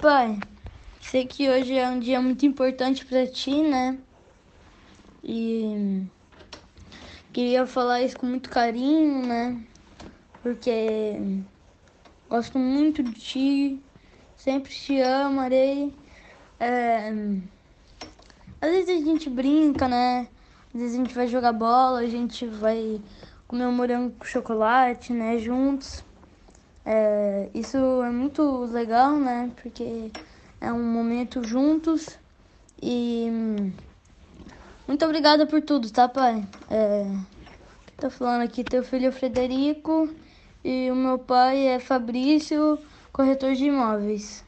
pai, sei que hoje é um dia muito importante para ti, né? E queria falar isso com muito carinho, né? Porque gosto muito de ti, sempre te amarei. É... Às vezes a gente brinca, né? Às vezes a gente vai jogar bola, a gente vai comer um morango com chocolate, né? Juntos. É, isso é muito legal, né? Porque é um momento juntos e muito obrigada por tudo, tá, pai? É, tô falando aqui, teu filho é Frederico e o meu pai é Fabrício, corretor de imóveis.